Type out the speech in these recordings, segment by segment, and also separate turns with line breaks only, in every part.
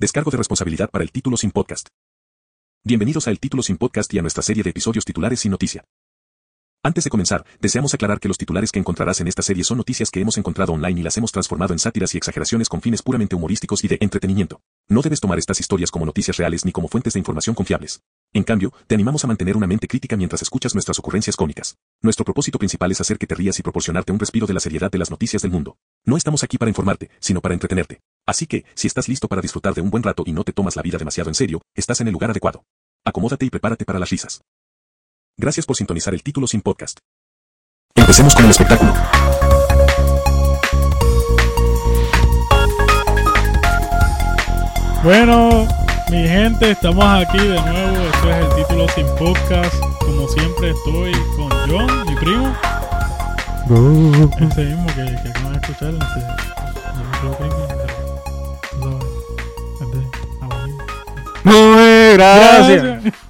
Descargo de responsabilidad para el título sin podcast. Bienvenidos a El Título sin podcast y a nuestra serie de episodios titulares sin noticia. Antes de comenzar, deseamos aclarar que los titulares que encontrarás en esta serie son noticias que hemos encontrado online y las hemos transformado en sátiras y exageraciones con fines puramente humorísticos y de entretenimiento. No debes tomar estas historias como noticias reales ni como fuentes de información confiables. En cambio, te animamos a mantener una mente crítica mientras escuchas nuestras ocurrencias cómicas. Nuestro propósito principal es hacer que te rías y proporcionarte un respiro de la seriedad de las noticias del mundo. No estamos aquí para informarte, sino para entretenerte. Así que, si estás listo para disfrutar de un buen rato y no te tomas la vida demasiado en serio, estás en el lugar adecuado. Acomódate y prepárate para las risas. Gracias por sintonizar el título sin podcast. Empecemos con el espectáculo.
Bueno, mi gente, estamos aquí de nuevo. Este es el título sin podcast. Como siempre estoy con John, mi primo. Ese mismo que, que acaban de escuchar. Este,
Gracias.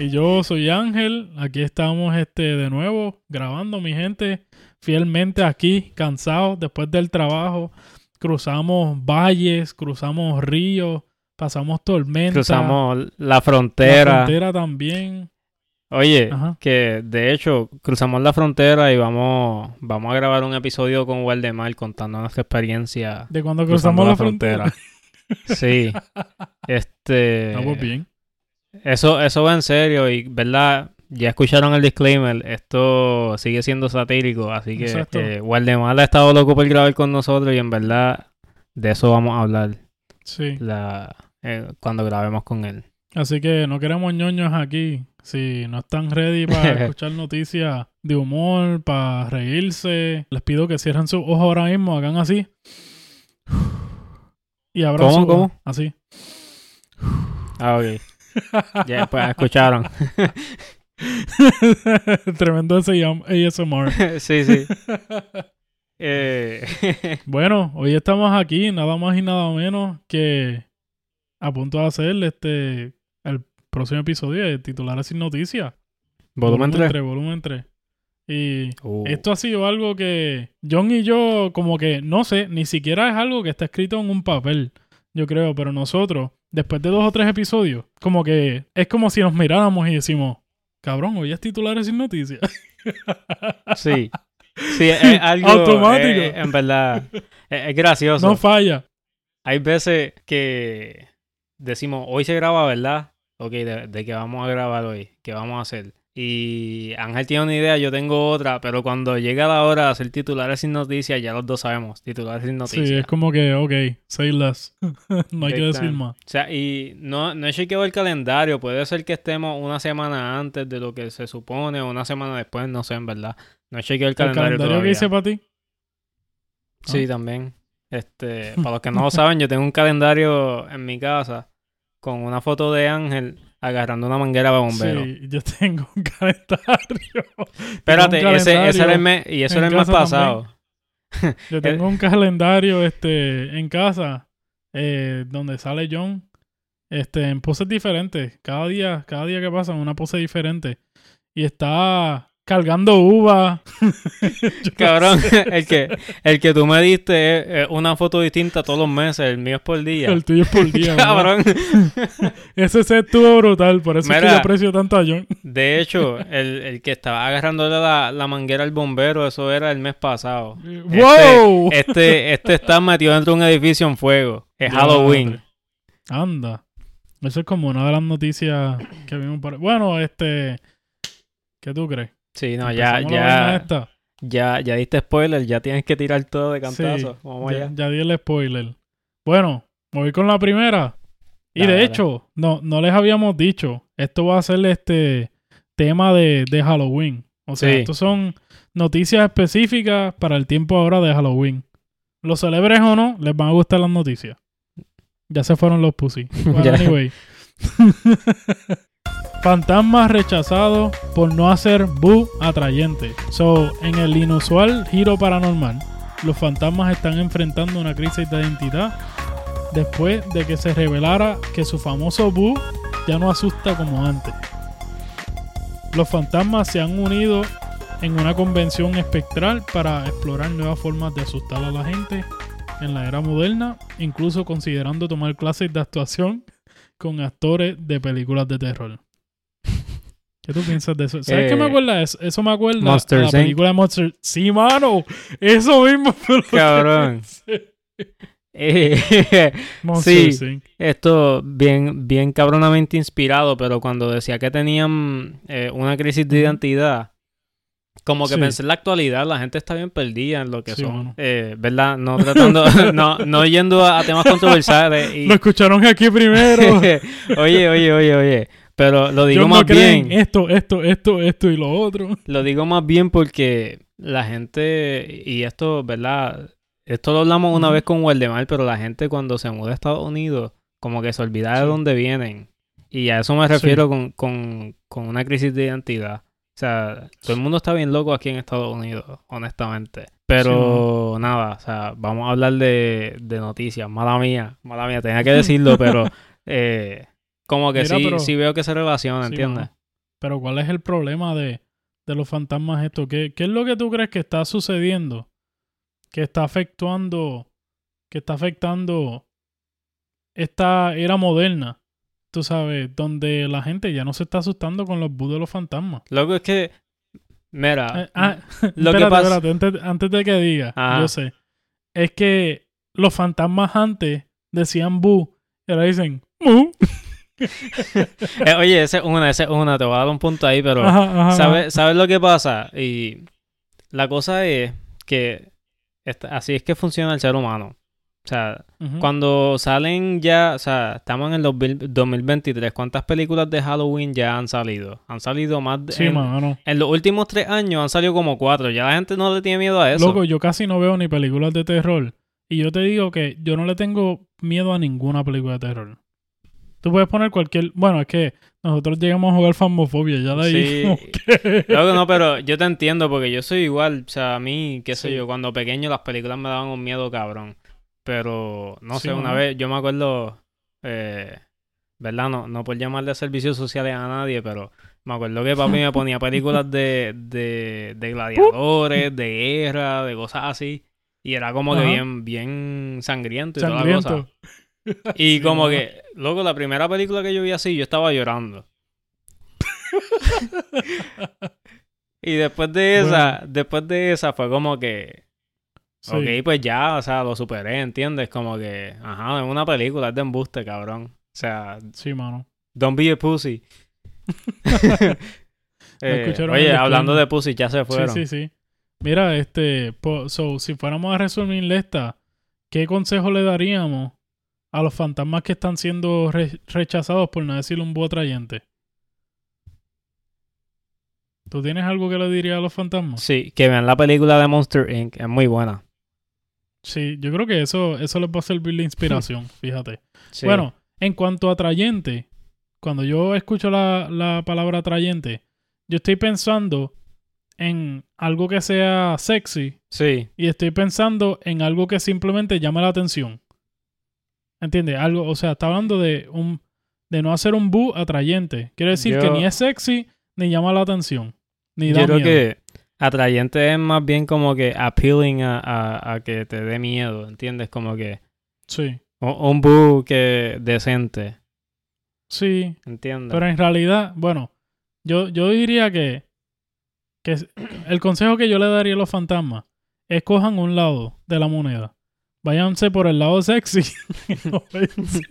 Y yo soy Ángel. Aquí estamos este de nuevo grabando, mi gente. Fielmente aquí, cansados después del trabajo. Cruzamos valles, cruzamos ríos, pasamos tormentas.
Cruzamos la
la
frontera.
frontera también.
Oye,
Ajá.
que de hecho cruzamos la frontera y vamos, vamos a grabar un episodio con Waldemar contando nuestra experiencia
De cuando cruzamos la frontera.
Sí. Este.
Estamos bien.
Eso, eso va en serio y, ¿verdad? Ya escucharon el disclaimer. Esto sigue siendo satírico, así que eh, Waldemar ha estado loco por grabar con nosotros y en verdad de eso vamos a hablar
Sí.
la, eh, cuando grabemos con él.
Así que no queremos ñoños aquí. Si no están ready para escuchar noticias de humor, para reírse, les pido que cierren sus ojos ahora mismo, hagan así. Y abran
¿Cómo, cómo?
Así.
Ah, ok. Ya, pues escucharon.
Tremendo ese ASMR.
sí, sí. Eh,
Bueno, hoy estamos aquí, nada más y nada menos que a punto de hacer este el próximo episodio de Titulares sin Noticias.
volumen 3.
volumen 3. Y
Uh,
Esto ha sido algo que John y yo, como que, no sé, ni siquiera es algo que está escrito en un papel, yo creo, pero nosotros, después de dos o tres episodios, como que es como si nos miráramos y decimos, cabrón, hoy es titulares sin noticias.
Sí. Sí, es, algo.
Automático.
eh, en verdad. Es, es gracioso.
no falla.
Hay veces que decimos, hoy se graba, ¿verdad? Ok, de, de qué vamos a grabar hoy, qué vamos a hacer. Y Ángel tiene una idea, yo tengo otra, pero cuando llega la hora de hacer titulares sin noticias, ya los dos sabemos, titulares sin noticias.
Sí, es como que, ok, say less. no hay que decir más.
O sea, y no, no he chequeado el calendario. Puede ser que estemos una semana antes de lo que se supone o una semana después, no sé, en verdad. No he chequeado el
¿El
calendario,
calendario que hice para ti?
Sí,
Ah.
también. Este, para los que no lo saben, yo tengo un calendario en mi casa con una foto de Ángel agarrando una manguera de bombero.
Sí, yo tengo un calendario.
Espérate,
un
ese, ese era el
calendario
mes, y eso era el mes pasado.
Yo tengo un calendario este, en casa eh, donde sale John este, en poses diferentes. Cada día, cada día que pasa, una pose diferente. Y está cargando uva.
Cabrón, el que, el que tú me diste es, una foto distinta todos los meses, el mío es por día.
El tuyo es por día.
Cabrón.
Ese set estuvo brutal. Por eso es que
Mira.
yo aprecio tanto a John.
De hecho, el, el que estaba agarrándole la, la manguera al bombero, eso era el mes pasado.
¡Wow!
Este, este está metido dentro de un edificio en fuego. Es Halloween.
Anda. Eso es como una de las noticias que vimos por Bueno, este. ¿Qué tú crees?
Sí, no, ya,
¿Empezamos la vaina
ya, ya, ya diste spoiler, ya tienes que tirar todo de
Sí,
cantazo. Vamos
ya,
allá.
ya di el spoiler. Bueno, me voy con la primera. Y
Dale,
de
dale.
hecho, no, no les habíamos dicho. Esto va a ser este tema de, de Halloween. O sea,
Sí.
estos son noticias específicas para el tiempo ahora de Halloween. Los celebres o no, les van a gustar las noticias. Ya se fueron los pussy.
Ya.
anyway. Fantasmas rechazados por no hacer boo atrayente. So, en el inusual giro paranormal, los fantasmas están enfrentando una crisis de identidad después de que se revelara que su famoso boo ya no asusta como antes. Los fantasmas se han unido en una convención espectral para explorar nuevas formas de asustar a la gente en la era moderna, incluso considerando tomar clases de actuación con actores de películas de terror. ¿Qué tú piensas de eso? ¿Sabes qué me
Eh,
acuerda? Eso, eso me acuerda a la
Inc.
película de Monster. Sí, mano. Eso mismo.
Cabrón. Eh, Sí.
Inc.
Esto bien, bien cabronamente inspirado, pero cuando decía que tenían eh, una crisis de identidad, como que
Sí.
pensé en la actualidad, la gente está bien perdida en lo que
Sí,
son. Eh, ¿Verdad? No tratando, no, no yendo a, a temas controversiales. Y...
Lo escucharon aquí primero.
oye, oye, oye, oye. Pero lo digo más
no
bien.
esto, esto, esto, esto y lo otro.
Lo digo más bien porque la gente, y esto, ¿verdad? Esto lo hablamos una vez con Waldemar, pero la gente cuando se muda a Estados Unidos, como que se olvida de dónde vienen. Y a eso me
Sí.
refiero con, con, con una crisis de identidad. O sea, todo el mundo está bien loco aquí en Estados Unidos, honestamente. Pero nada, o sea, vamos a hablar de, de noticias. Mala mía, mala mía, tenía que decirlo, pero eh, como que
Mira,
sí,
pero-
sí veo que se relaciona,
Sí,
¿entiendes?
Pero ¿cuál es el problema de, de los fantasmas estos? ¿Qué, ¿Qué es lo que tú crees que está sucediendo? Que está afectando, que está afectando esta era moderna, tú sabes, donde la gente ya no se está asustando con los bus de los fantasmas.
Loco, es que, mira,
Eh, ah,
lo que
espérate,
pasa...
espérate, antes, antes de que diga,
Ajá.
yo sé, es que los fantasmas antes decían bu y ahora dicen mu.
Eh, oye, esa es una, esa es una, te voy a dar un punto ahí, pero
Ajá, ajá,
¿sabes, ¿sabes lo que pasa? Y la cosa es que esta- así es que funciona el ser humano. O sea, cuando salen ya, o sea, estamos en el 2000 2023, ¿cuántas películas de Halloween ya han salido? Han salido más de...
Sí,
en,
mano.
en los últimos tres años han salido como cuatro. Ya la gente no le tiene miedo a eso.
Loco, yo casi no veo ni películas de terror. Y yo te digo que yo no le tengo miedo a ninguna película de terror. Tú puedes poner cualquier... Bueno, es que nosotros llegamos a jugar Famofobia. Ya de ahí
Sí.
que...
Loco, no, pero yo te entiendo porque yo soy igual. O sea, a mí, qué sé
Sí.
yo, cuando pequeño las películas me daban un miedo cabrón. Pero, no
Sí,
sé, una vez yo me acuerdo, eh, ¿verdad? No, no por llamarle servicios sociales a nadie, pero me acuerdo que papi me ponía películas de, de, de gladiadores, de guerra, de cosas así. Y era como que bien, bien sangriento y toda la cosa. Y como que, loco, la primera película que yo vi así, yo estaba llorando. y después de esa, después de esa fue como que,
Sí.
ok, pues ya, o sea, lo superé, ¿entiendes? Como que, ajá, es una película, es de embuste, cabrón. O sea,
Sí, mano.
don't be a pussy. Eh, oye, hablando de pussy, ya se fueron.
Sí, sí, sí. Mira, este... so, si fuéramos a resumirle esta, ¿qué consejo le daríamos a los fantasmas que están siendo re- rechazados por no decir un búho atrayente? ¿Tú tienes algo que le dirías a los fantasmas?
Sí, que vean la película de Monster Inc. Es muy buena.
Sí, yo creo que eso, eso les va a servir de inspiración, fíjate.
Sí.
Bueno, en cuanto a atrayente, cuando yo escucho la, la palabra atrayente, yo estoy pensando en algo que sea sexy
Sí,
y estoy pensando en algo que simplemente llame la atención. ¿Entiendes? Algo, o sea, está hablando de un de no hacer un bu atrayente. Quiere decir
Yo-
que ni es sexy ni llama la atención. Ni da
yo creo
miedo.
que atrayente es más bien como que appealing a, a- a que te dé miedo, ¿entiendes? Como que
Sí.
un, un boo que decente,
Sí,
¿entiendes?
Pero en realidad, bueno, yo, yo diría que, que el consejo que yo le daría a los fantasmas es cojan un lado de la moneda. Váyanse por el lado sexy. no váyanse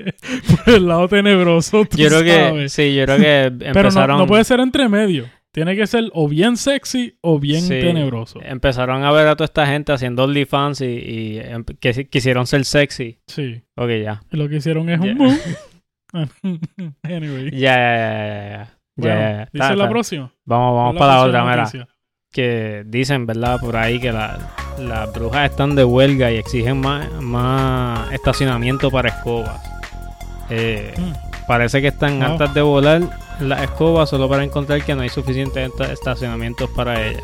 por el lado tenebroso. tú
yo creo que, sí, yo creo que
Pero no,
empezaron,
no puede ser entre medio. Tiene que ser o bien sexy o bien
Sí.
tenebroso.
empezaron a ver a toda esta gente haciendo OnlyFans y, y em- que si- quisieron ser sexy.
Sí.
Ok, ya.
Y lo que hicieron es un move. anyway.
Ya, ya, ya, ya,
dice la próxima.
Vamos, vamos para la otra, mira. que dicen, ¿verdad? Por ahí que la- las brujas están de huelga y exigen más, más estacionamiento para escobas. Eh,
Mm.
Parece que están
Wow.
hartas de volar las escobas solo para encontrar que no hay suficientes esta- estacionamientos para ellas.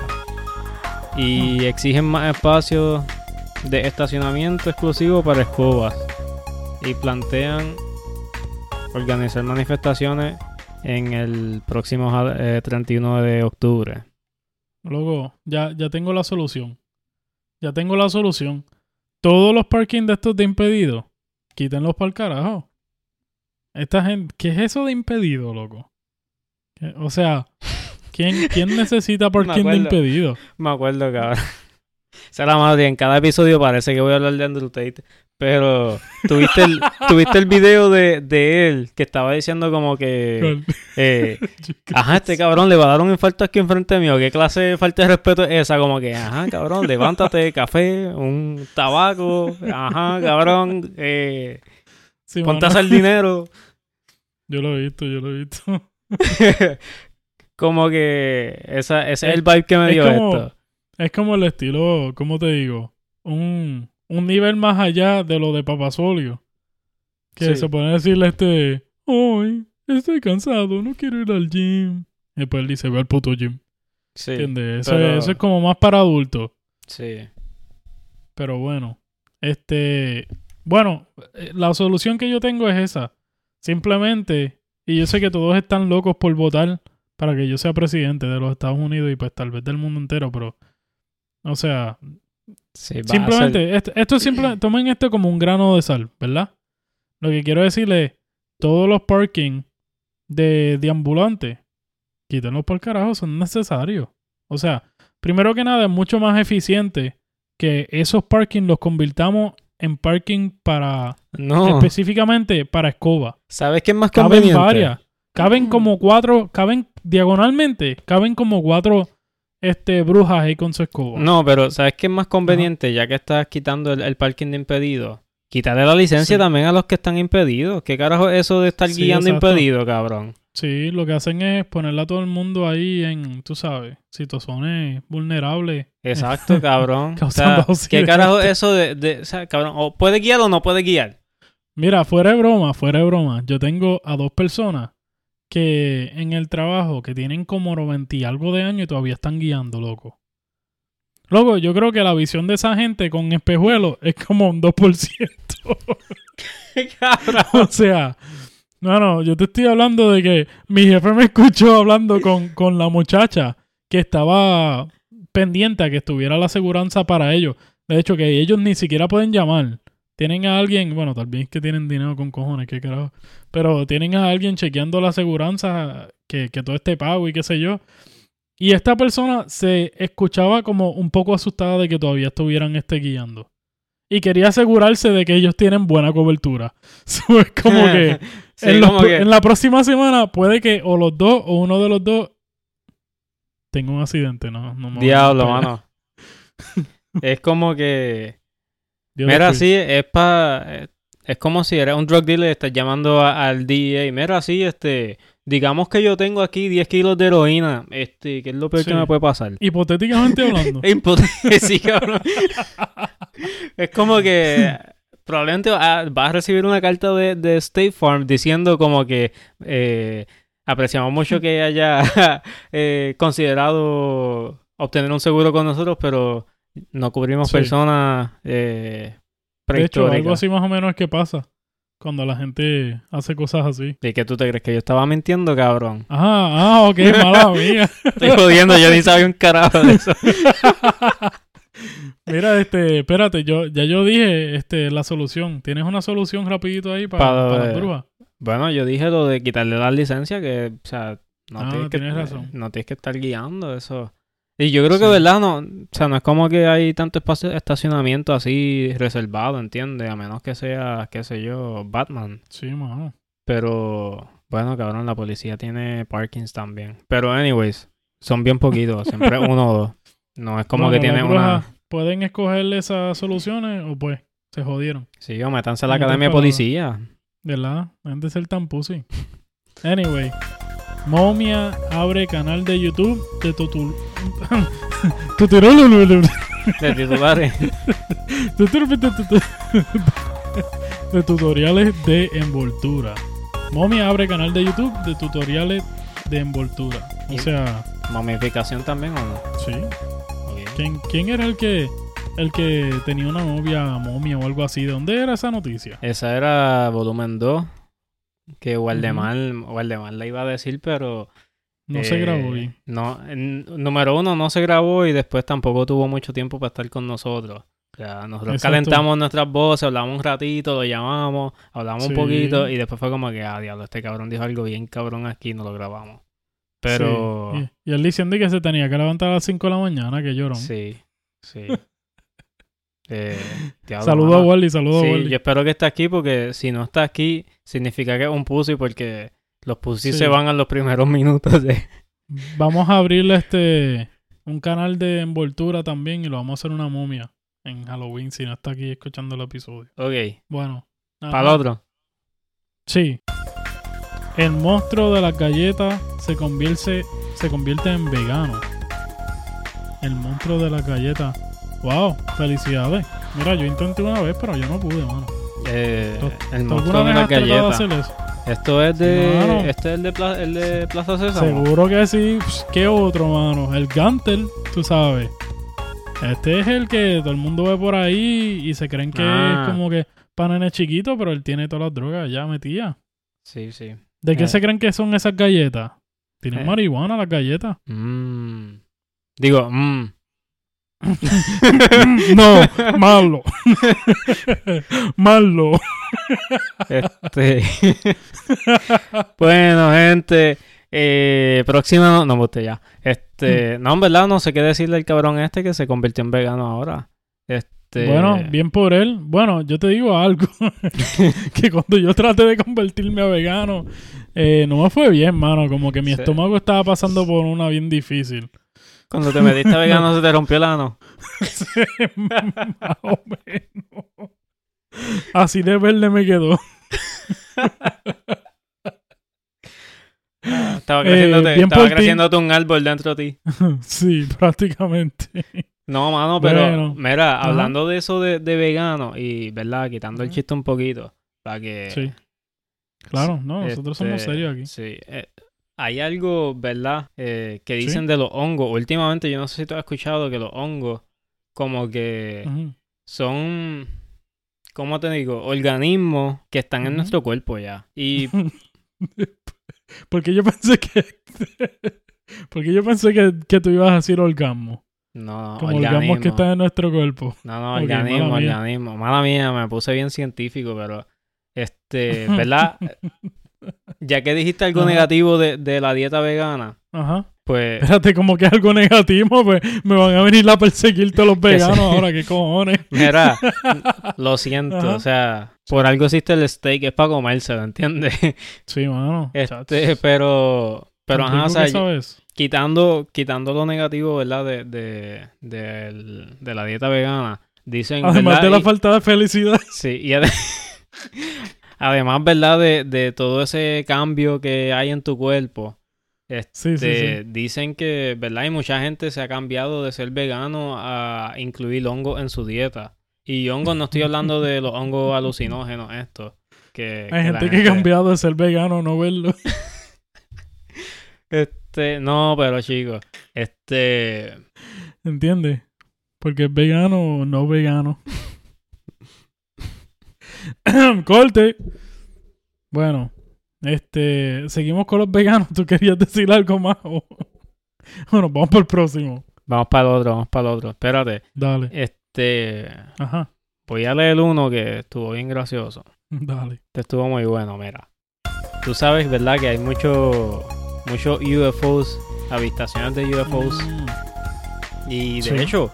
Y
Mm.
exigen más espacio de estacionamiento exclusivo para escobas. Y plantean organizar manifestaciones en el próximo eh, 31 de octubre.
Luego, ya, ya tengo la solución. Ya tengo la solución. todos los parking de estos de impedido, quítenlos para el carajo. Esta gente, ¿qué es eso de impedido, loco? ¿Qué- O sea, ¿quién, quién necesita parking de impedido?
Me acuerdo, cabrón. Es la madre. En cada episodio parece que voy a hablar de Andrew Tate. Pero tuviste el, tuviste el video de, de él que estaba diciendo como que... eh, ajá, este cabrón le va a dar un infarto aquí enfrente mío. ¿Qué clase de falta de respeto es esa? Como que, ajá, cabrón, levántate, café, un tabaco. Ajá, cabrón, eh,
Sí,
ponte hacer dinero.
Yo lo he visto, yo lo he visto.
como que esa, ese es
Es-
el vibe que me
es
dio
como-
esto.
Es como el estilo, ¿cómo te digo? Un, un nivel más allá de lo de Papasolio. Que
Sí.
se puede decirle este, hoy estoy cansado, no quiero ir al gym. Y después él dice, ve al puto gym.
Sí,
¿Entiendes? Eso,
pero-
eso es como más para adultos.
sí.
Pero bueno, este, bueno, eh, la solución que yo tengo es esa. Simplemente, y yo sé que todos están locos por votar para que yo sea presidente de los Estados Unidos y pues tal vez del mundo entero, pero, o sea,
Sí, ser-
simplemente, esto, esto es simple, tomen esto como un grano de sal, ¿verdad? Lo que quiero decirle es, todos los parking de, de ambulantes, quítenlos por carajo, son necesarios. O sea, primero que nada, es mucho más eficiente que esos parking los convirtamos en parking para,
No,
específicamente para escoba.
¿sabes qué es más
Caben
conveniente?
varias. Caben como cuatro, caben diagonalmente, caben como cuatro este, brujas ahí con su escoba.
No, pero ¿sabes qué es más conveniente? Ya que estás quitando el, el parking de impedido. Quitarle la licencia
Sí.
también a los que están impedidos. ¿Qué carajo es eso de estar
Sí,
guiando
exacto.
impedido, cabrón?
Sí, lo que hacen es ponerle a todo el mundo ahí en, tú sabes, situaciones vulnerables.
Exacto, cabrón. o sea, ¿Qué carajo es eso de, de- o sea, cabrón? ¿O puede guiar o no puede guiar?
Mira, fuera de broma, fuera de broma, yo tengo a dos personas que en el trabajo que tienen como 90 y algo de años y todavía están guiando, loco. Loco, yo creo que la visión de esa gente con espejuelos es como un 2%.
cabrón.
o sea, no, no, yo te estoy hablando de que mi jefe me escuchó hablando con, con la muchacha que estaba pendiente a que estuviera la aseguranza para ellos. De hecho, que ellos ni siquiera pueden llamar. Tienen a alguien, bueno, tal vez que tienen dinero con cojones, qué carajo. Pero tienen a alguien chequeando la aseguranza, que, que todo esté pago y qué sé yo. Y esta persona se escuchaba como un poco asustada de que todavía estuvieran este guiando. Y quería asegurarse de que ellos tienen buena cobertura. So, es como que,
Sí,
en, los
como
pro-
que-
en la próxima semana puede que o los dos o uno de los dos tenga un accidente, ¿no? no me
Diablo, mano. es como que... Mira,
los cuide.
sí, es pa... Es como si eres un drug dealer y estás llamando a- al DEA. Mira, sí, este... Digamos que yo tengo aquí 10 kilos de heroína. Este, ¿qué es lo peor
Sí.
que me puede pasar?
Hipotéticamente hablando.
Sí, cabrón. es como que probablemente va- vas a recibir una carta de, de State Farm diciendo como que eh, apreciamos mucho que haya eh, considerado obtener un seguro con nosotros, pero no cubrimos
Sí.
personas eh,
de hecho, algo
prehistóricas.
así más o menos es que pasa cuando la gente hace cosas así.
¿Y qué tú te crees? ¿Que yo estaba mintiendo, cabrón?
Ajá, ah, ok, mala mía.
Estoy jodiendo, yo ni sabía un carajo de eso.
Mira, este, espérate, yo, ya yo dije este, la solución. ¿Tienes una solución rapidito ahí para,
Para-
para las brujas?
Bueno, yo dije lo de quitarle la licencia, que, o sea, no,
Ah,
tienes, que,
razón.
no tienes que estar guiando eso. Y yo creo que. ¿verdad? No, o sea, no es como que hay tanto espacio de estacionamiento así reservado, ¿entiendes? A menos que sea, qué sé yo, Batman.
Sí, mano.
Pero, bueno, cabrón, la policía tiene parkings también. Pero, anyways, son bien poquitos, siempre uno o dos. No es como
Bueno,
que tiene una...
¿Pueden escoger esas soluciones o pues se jodieron?
Sí, o métanse a la academia de policía.
¿Verdad? Dejen de ser tan pussy. Anyway. Momia abre canal de YouTube de tutul...
De titulares.
de tutoriales de envoltura. Momia abre canal de YouTube de tutoriales de envoltura. O sea,
Momificación también, ¿o no?
sí. ¿Quién, quién era el que el que tenía una novia momia o algo así? ¿De dónde era esa noticia?
Esa era volumen 2. Que Waldemar, Waldemar la iba a decir, pero.
No se
eh,
grabó bien.
No, en- número uno, no se grabó y después tampoco tuvo mucho tiempo para estar con nosotros. O sea, nosotros
Exacto.
calentamos nuestras voces, hablamos un ratito, lo llamamos, hablamos
Sí.
un poquito y después fue como que, ah, diablo, este cabrón dijo algo bien cabrón aquí y no lo grabamos. Pero,
Sí. Y, y él diciendo que se tenía que levantar a las 5 de la mañana, que llorón.
sí, sí. Eh,
Saludo a. Wally, saludo a
Sí,
Wally.
yo espero que esté aquí porque si no está aquí, significa que es un pussy porque los pussy
Sí.
se van a los primeros minutos de...
Vamos a abrirle este un canal de envoltura también y lo vamos a hacer una momia en Halloween si no está aquí escuchando el episodio.
Ok,
Bueno.
para el otro.
Sí. El monstruo de las galletas se convierte, se convierte en vegano. El monstruo de las galletas. Wow, felicidades. Mira, yo intenté una vez, pero yo no pude, mano.
Eh,
¿Tú-
el
¿Tú
monstruo de la galleta. Esto es de...
Mano.
Este es el de, Pla- el de Plaza Sésamo.
Seguro que sí. ¿Qué otro, mano? El Gantel, tú sabes. Este es el que todo el mundo ve por ahí y se creen que
Ah.
es como que para nenes chiquitos, pero él tiene todas las drogas ya metidas.
Sí, sí.
¿De qué
Eh.
se creen que son esas galletas? Tienen
Eh.
marihuana las galletas.
Mm. Digo, mm.
no, malo. malo.
Este. bueno, gente. Eh, próxima no, guste ya. Este, no, en verdad, no sé qué decirle al cabrón este que se convirtió en vegano ahora. Este.
Bueno, bien por él. Bueno, yo te digo algo. que cuando yo traté de convertirme a vegano, eh, no me fue bien, mano. Como que mi
Sí.
estómago estaba pasando por una bien difícil.
Cuando te metiste vegano se te rompió el ano.
Más o menos. Así de verde me quedó.
Estaba
Eh,
creciéndote,
bien
estaba creciéndote un árbol dentro de ti.
sí, prácticamente.
No, mano, pero
Bueno.
mira, hablando de eso de, de vegano y, ¿verdad? Quitando el chiste un poquito, para que...
Sí. Claro, no, nosotros somos
Este,
serios aquí.
Sí. eh, hay algo, ¿verdad? Eh, que dicen de los hongos. Últimamente, yo no sé si tú has escuchado que los hongos, como que son, ¿cómo te digo? Organismos que están en nuestro cuerpo ya. Y
Porque yo pensé que. Porque yo pensé que, que tú ibas a decir orgasmo.
no,
Como orgasmos que están en nuestro cuerpo.
No, no, organismo,
mala mía.
organismo. Mala mía, me puse bien científico, pero este, ¿verdad? ya que dijiste algo
Ajá.
negativo de, de la dieta vegana,
Ajá.
pues
Espérate, como que algo negativo, pues me van a venir a perseguir todos los veganos ahora, qué cojones.
Mira, lo siento,
Ajá.
o sea, por algo existe el steak, es para comérselo, ¿entiendes?
Sí, mano.
Este, pero, pero ajá, o sea,
sabes.
quitando, quitando lo negativo, ¿verdad? De, de, de la dieta vegana, dicen,
Además
¿verdad?
de la
Y-
falta de felicidad.
sí, y además, ¿verdad? De, de todo ese cambio que hay en tu cuerpo,
Sí, sí,
este,
sí.
dicen que, ¿verdad? Y mucha gente se ha cambiado de ser vegano a incluir hongos en su dieta. Y hongos, no estoy hablando de los hongos alucinógenos estos. Que,
Hay
que la
gente que ha cambiado de ser vegano a no verlo.
Este, no, pero chicos, este,
¿Entiendes? Porque es vegano o no vegano. Corte. Bueno, este, seguimos con los veganos. ¿Tú querías decir algo más? o- bueno, vamos por el próximo.
vamos para el otro, vamos para el otro. Espérate,
Dale.
este,
Ajá.
voy a leer uno que estuvo bien gracioso.
Dale.
Este estuvo muy bueno, mira. Tú sabes, ¿verdad? Que hay muchos muchos UFOs, avistaciones de UFOs.
Mm,
Y de
Sí.
hecho,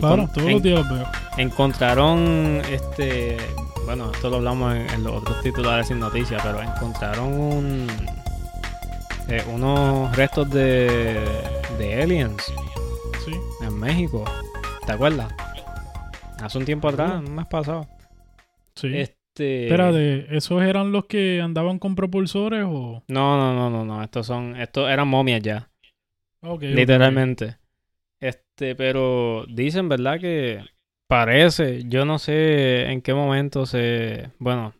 claro, todos
en-
los días veo.
encontraron, este, bueno, esto lo hablamos en, en los otros titulares sin noticias, pero encontraron un, eh, unos restos de, de aliens
Sí.
en México. ¿Te acuerdas? Hace un tiempo atrás, un mes pasado.
Sí.
Este,
Espérate, ¿esos eran los que andaban con propulsores o...?
No, no, no, no, no. Estos son, estos eran momias ya.
Ok, ok,
literalmente. Este, pero dicen, ¿verdad? Que parece, yo no sé en qué momento se, bueno,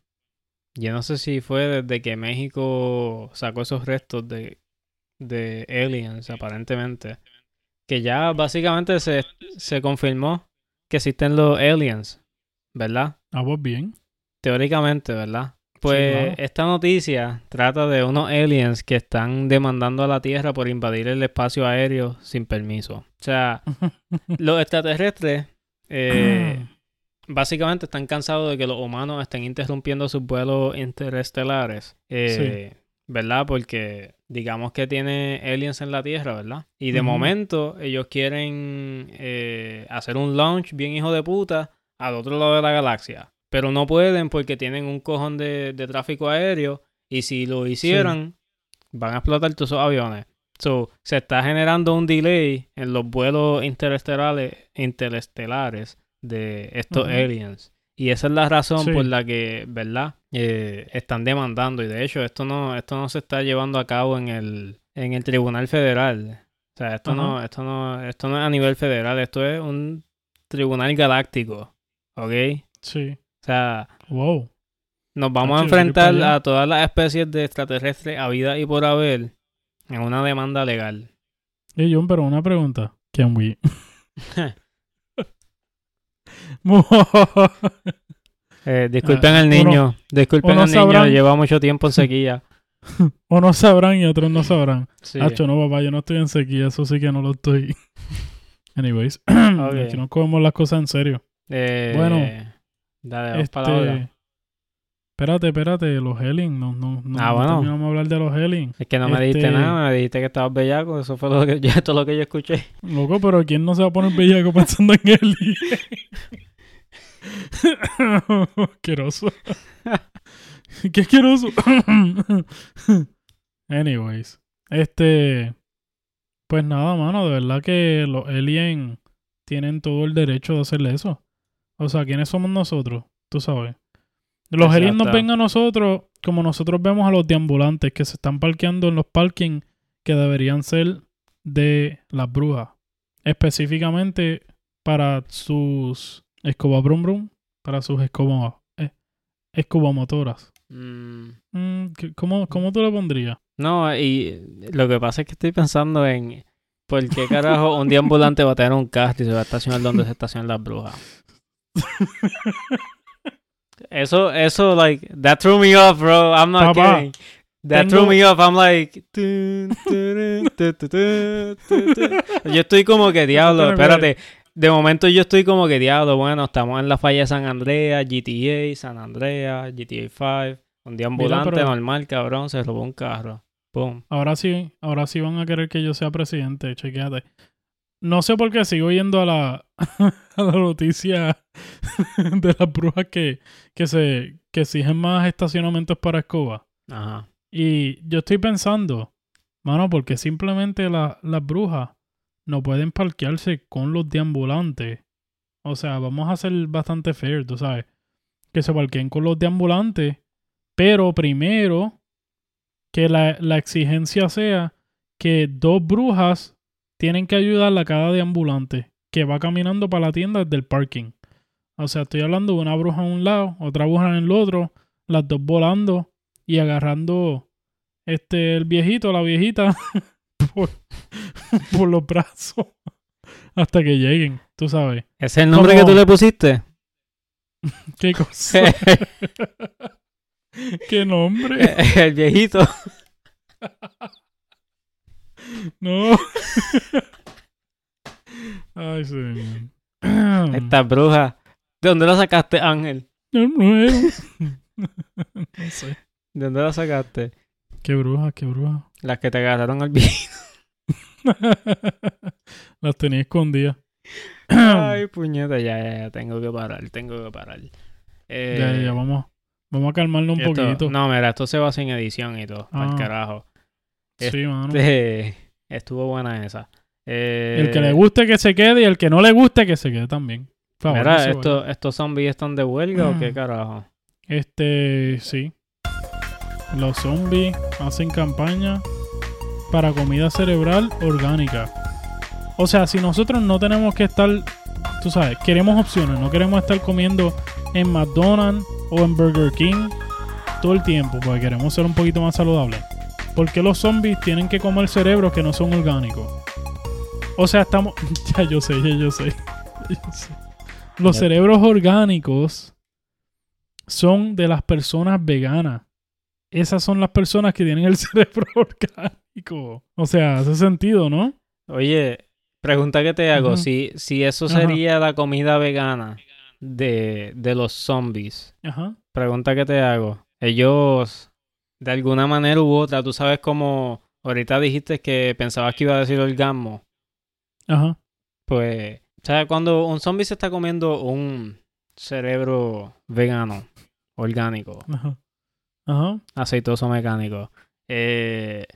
yo no sé si fue desde que México sacó esos restos de, de aliens, aparentemente, que ya básicamente se, se confirmó que existen los aliens, ¿verdad?
Ah, pues bien.
Teóricamente, ¿verdad? Pues
claro.
esta noticia trata de unos aliens que están demandando a la Tierra por invadir el espacio aéreo sin permiso. O sea, los extraterrestres eh, básicamente están cansados de que los humanos estén interrumpiendo sus vuelos interestelares. Eh, ¿Verdad? Porque digamos que tiene aliens en la Tierra, ¿verdad? Y de momento ellos quieren eh, hacer un launch bien hijo de puta al otro lado de la galaxia. Pero no pueden porque tienen un cojón de, de tráfico aéreo. Y si lo hicieran, van a explotar todos esos aviones. So, se está generando un delay en los vuelos interestelares, interestelares de estos aliens. Y esa es la razón
Sí.
por la que, ¿verdad? Eh, están demandando. Y de hecho, esto no, esto no se está llevando a cabo en el, en el Tribunal Federal. O sea, esto no, esto no, esto no es a nivel federal, esto es un tribunal galáctico. ¿Ok?
Sí.
O sea,
Wow.
nos vamos a enfrentar a todas las especies de extraterrestres a vida y por haber en una demanda legal.
Y John, pero una pregunta. Can we?
Eh, disculpen
Ah,
al niño, disculpen
uno
al niño,
sabrán-
lleva mucho tiempo en sequía.
Unos sabrán y otros no sabrán.
Sí.
Hacho, no, papá, yo no estoy en sequía, eso sí que no lo estoy. Anyways,
Ok.
aquí nos cogemos las cosas en serio.
Eh,
Bueno,
dale.
Este, espérate, espérate, los aliens, no, no, no,
Ah,
no
bueno.
terminamos de hablar de los aliens.
Es que no me dijiste
este-
nada, me dijiste que estabas bellaco, eso fue lo que, todo lo que yo escuché.
Loco, pero ¿quién no se va a poner bellaco pensando en alien? asqueroso. Qué asqueroso. Anyways, este, pues nada, mano, de verdad que los aliens tienen todo el derecho de hacerle eso. O sea, ¿quiénes somos nosotros? Tú sabes. Los aliens nos
Exacto.
ven a nosotros como nosotros vemos a los deambulantes que se están parqueando en los parking que deberían ser de las brujas. Específicamente para sus escoba brum brum, para sus escoba, eh, escobamotoras.
Mm,
Mm, ¿qué- ¿cómo, ¿Cómo tú le pondrías?
No, y lo que pasa es que estoy pensando en por qué carajo un deambulante va a tener un carro y se va a estacionar donde se estacionan las brujas. Eso, eso, like, that threw me off, bro. I'm not
Papá,
kidding. That
tengo-
threw me off. I'm like, yo estoy como que diablo, espérate. De momento yo estoy como que diablo, bueno, estamos en la falla de San Andreas, GTA, San Andreas, GTA 5. Un deambulante
pero-
normal, cabrón, se robó un carro. Boom.
Ahora sí, ahora sí van a querer que yo sea presidente, chequéate. No sé por qué sigo yendo a la, a la noticia de las brujas que, que se que exigen más estacionamientos para escoba.
Ajá.
Y yo estoy pensando, mano, porque simplemente la- las brujas no pueden parquearse con los deambulantes. O sea, vamos a ser bastante fair, tú sabes. Que se parqueen con los deambulantes, pero primero que la, la exigencia sea que dos brujas tienen que ayudar a cada deambulante que va caminando para la tienda desde el parking. O sea, estoy hablando de una bruja en un lado, otra bruja en el otro, las dos volando y agarrando este el viejito, la viejita por, por los brazos hasta que lleguen, tú sabes.
¿Ese es el nombre que tú le pusiste?
¿Qué cosa? ¿Qué nombre?
el viejito.
No. Ay, señor.
Esta bruja. ¿De dónde la sacaste, Ángel?
No, no sé.
¿De dónde la sacaste?
Qué bruja, qué bruja.
Las que te agarraron al viejito.
Las tenía escondidas.
Ay, puñeta, ya, ya, ya, tengo que parar, tengo que parar. Eh,
Ya, ya, vamos. Vamos a calmarnos un
esto-
poquito.
No, mira, esto se va sin edición y todo, al
Ah. Sí, mano.
Este, estuvo buena esa. Eh,
El que le guste que se quede y el que no le guste que se quede también. Favor,
Mira, ¿estos zombies están de huelga o qué carajo?
Este, sí. Los zombies hacen campaña para comida cerebral orgánica. O sea, si nosotros no tenemos que estar, tú sabes, queremos opciones, no queremos estar comiendo en McDonald's o en Burger King todo el tiempo, porque queremos ser un poquito más saludables. ¿Por qué los zombies tienen que comer cerebros que no son orgánicos? O sea, estamos... Ya yo sé, ya yo sé. ya yo sé. Los cerebros orgánicos son de las personas veganas. Esas son las personas que tienen el cerebro orgánico. O sea, hace sentido, ¿no?
Oye, Pregunta que te hago, si, si eso sería la comida vegana de, de los zombies.
Ajá.
Pregunta que te hago. Ellos, de alguna manera u otra, tú sabes cómo ahorita dijiste que pensabas que iba a decir orgasmo.
Ajá.
Pues, ¿sabes? Cuando un zombie se está comiendo un cerebro vegano, orgánico,
Ajá. Ajá.
aceitoso mecánico, eh,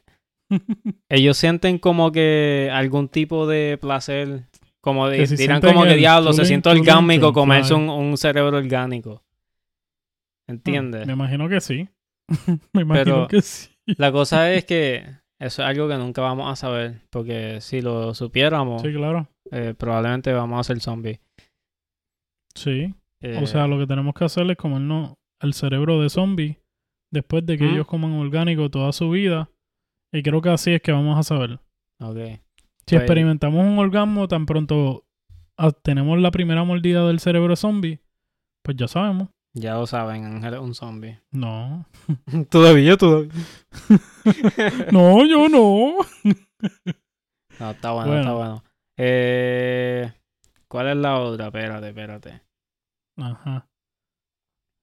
ellos sienten como que algún tipo de placer, como de,
Que si
dirán como que diablo, se siente orgánico comerse un, un cerebro orgánico. ¿Entiendes?
Me imagino que sí. Me imagino
Pero-
que sí.
La cosa es que eso es algo que nunca vamos a saber, porque si lo supiéramos,
Sí, claro.
eh, probablemente vamos a ser zombies.
Sí.
Eh,
O sea, lo que tenemos que hacer es comernos el cerebro de zombie después de que ellos coman orgánico toda su vida. Y creo que así es que vamos a saber.
ok.
Si
Pues-
experimentamos un orgasmo tan pronto ah, tenemos la primera mordida del cerebro zombie, pues ya sabemos.
Ya lo saben, Ángel es un zombie.
No.
todavía, todavía.
No, yo no.
No, está bueno,
Bueno.
está bueno. Eh, ¿Cuál es la otra? Espérate, espérate.
Ajá.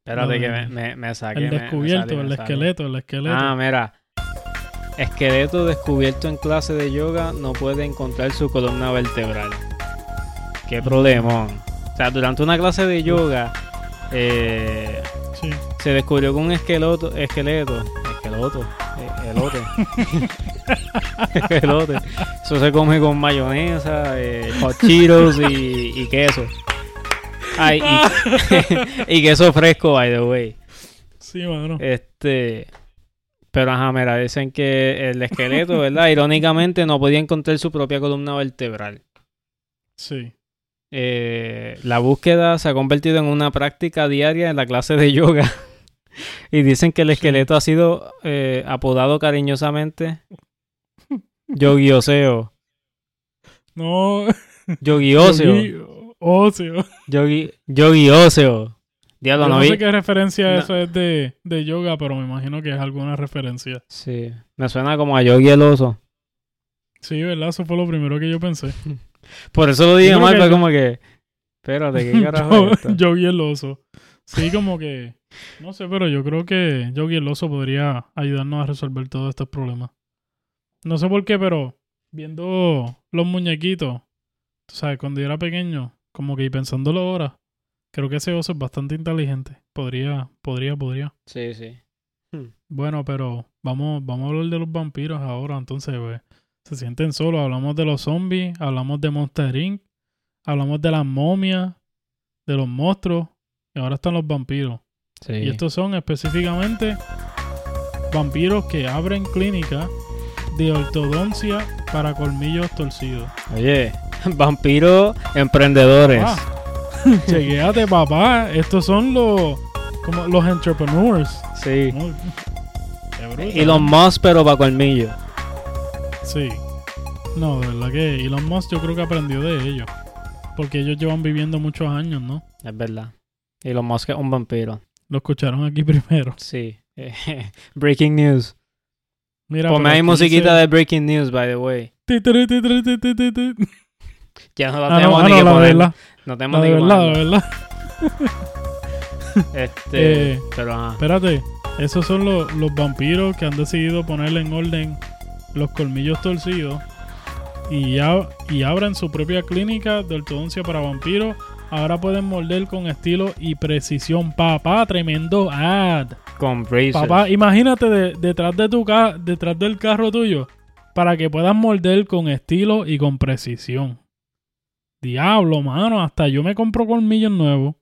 Espérate que me, me, me saqué.
El
me
descubierto, el esqueleto, el esqueleto.
Ah, mira. Esqueleto descubierto en clase de yoga no puede encontrar su columna vertebral. Qué problemón. O sea, durante una clase de yoga eh,
Sí.
se descubrió que un esqueleto, esqueleto, esqueleto, elote, elote, eso se come con mayonesa, eh, hot Cheetos y, y queso. Ay, y, y queso fresco, by the way.
Sí, mano.
Este. Pero ajá, mira, dicen que el esqueleto, ¿verdad? Irónicamente no podía encontrar su propia columna vertebral.
Sí.
Eh, la búsqueda se ha convertido en una práctica diaria en la clase de yoga. y dicen que el esqueleto ha sido eh, apodado cariñosamente Yogi Oseo.
No.
Yogi Oseo.
Yogi- Óseo.
Yogi, Yogi Oseo. Diablo, no
no
vi.
sé qué referencia
No.
eso es de, de yoga, pero me imagino que es alguna referencia.
Sí, me suena como a Yogi el oso.
Sí, ¿verdad? Eso fue lo primero que yo pensé.
Por eso lo dije mal,
yo-
como que. Espérate, ¿qué carajo
Yo- el oso. Sí, como que. No sé, pero yo creo que Yogi el oso podría ayudarnos a resolver todos estos problemas. No sé por qué, pero viendo los muñequitos, tú sabes, cuando yo era pequeño, como que y pensándolo ahora, creo que ese oso es bastante inteligente. Podría, podría, podría.
Sí, sí.
Bueno, pero vamos, vamos a hablar de los vampiros ahora, entonces, pues, se sienten solos. Hablamos de los zombies, hablamos de Monster Inc., hablamos de las momias, de los monstruos, y ahora están los vampiros.
sí.
Y estos son específicamente vampiros que abren clínicas de ortodoncia para colmillos torcidos.
Oye, vampiros emprendedores.
Ah, chequéate, papá. Estos son los, como los entrepreneurs.
Sí.
Muy- brutal.
Elon Musk, pero para colmillo.
Sí. No, de verdad que Elon Musk yo creo que aprendió de ellos. Porque ellos llevan viviendo muchos años, ¿no?
Es verdad. Elon Musk es un vampiro.
Lo escucharon aquí primero.
Sí. Breaking news.
Mira,
Ponme ahí musiquita
dice-
de Breaking News, by the way. Ya no la
Ah, no,
tenemos
ah,
ni
no,
que
la
poner.
verdad.
No
La
tenemos
de
ni que
verdad, la
ponerla.
verdad.
Este,
Eh,
pero ajá.
Espérate, esos son los, los vampiros que han decidido ponerle en orden los colmillos torcidos y, ya, y abren su propia clínica de ortodoncia para vampiros. Ahora pueden morder con estilo y precisión. Papá, tremendo ad.
Con Bracer.
Papá, imagínate de- detrás, de tu ca- detrás del carro tuyo para que puedas morder con estilo y con precisión. Diablo, mano, hasta yo me compro colmillos nuevos.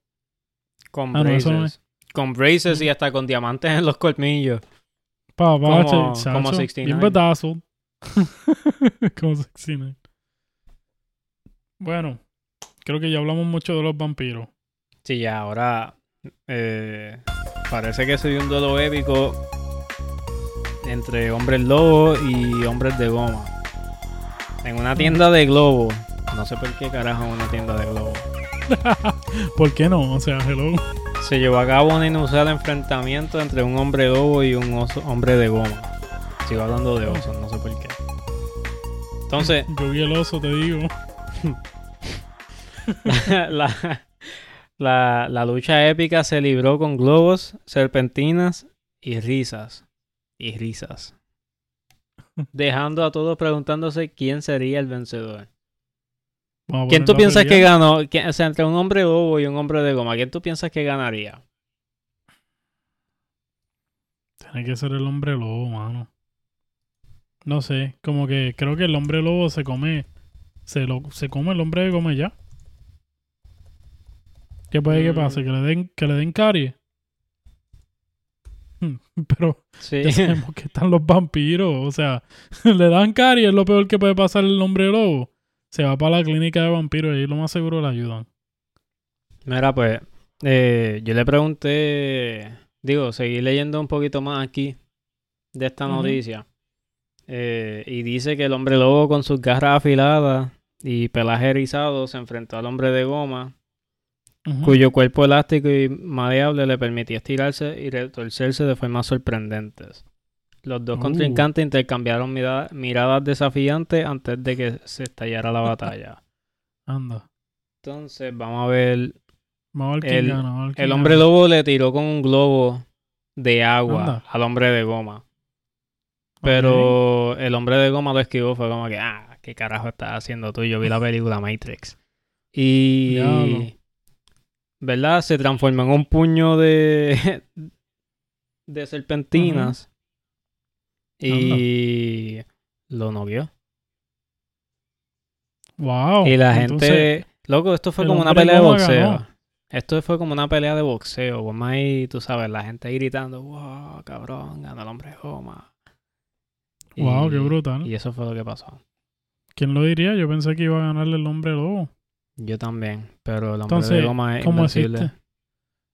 Con
Ah, no, eso no
braces. Con braces y hasta con diamantes en los colmillos.
Papá,
Como-
che-
como
chacho,
69.
Bien como 69. Bueno, creo que ya hablamos mucho de los vampiros.
Sí, ya, ahora eh, parece que se dio un duelo épico entre hombres lobo y hombres de goma. En una tienda de globo. No sé por qué carajo en una tienda de globo.
¿Por qué no? O sea, hello.
Se llevó a cabo un inusual enfrentamiento entre un hombre lobo y un oso, hombre de goma. Sigo hablando de osos, no sé por qué. Entonces,
Yo vi el oso, te digo.
la, la, la lucha épica se libró con globos, serpentinas y risas. Y risas. Dejando a todos preguntándose quién sería el vencedor. ¿Quién tú piensas que ganó? ¿Quién- o sea, entre un hombre lobo y un hombre de goma, ¿quién tú piensas que ganaría?
Tiene que ser el hombre lobo, mano. No sé, como que creo que el hombre lobo se come. Se, lo, se come el hombre de goma ya. ¿Qué puede que
Mm.
pase? Que le den, que le den caries. Pero
Sí.
ya sabemos que están los vampiros. O sea, le dan caries, es lo peor que puede pasar el hombre lobo. Se va para la clínica de vampiros y ahí lo más seguro le ayudan.
Mira, pues, eh, yo le pregunté, digo, seguí leyendo un poquito más aquí de esta noticia. Eh, y dice que el hombre lobo con sus garras afiladas y pelaje erizado se enfrentó al hombre de goma, cuyo cuerpo elástico y maleable le permitía estirarse y retorcerse de formas sorprendentes. Los dos
Uh.
contrincantes intercambiaron mira- miradas desafiantes antes de que se estallara la batalla.
Anda.
Entonces, vamos a ver
Vamos a ver
El-
gana. vamos a ver quién
El hombre lobo le tiró con un globo de agua
Anda.
al hombre de goma. Pero el hombre de goma lo esquivó. Fue como que, ah, ¿qué carajo estás haciendo tú? Yo vi la película Matrix. Y.
Diablo.
¿Verdad? Se transformó en un puño de. de serpentinas. Y. Lo noqueó.
Wow.
Y la
entonces-
gente. Loco, esto fue como una pelea de boxeo.
ganó.
Esto fue como una pelea de boxeo. Como ahí, tú sabes, la gente gritando, wow, cabrón, ganó el hombre goma.
Wow, qué brutal.
Y eso fue lo que pasó.
¿Quién lo diría? Yo pensé que iba a ganarle el hombre lobo.
Yo también, pero el hombre
Entonces,
de goma es
¿cómo?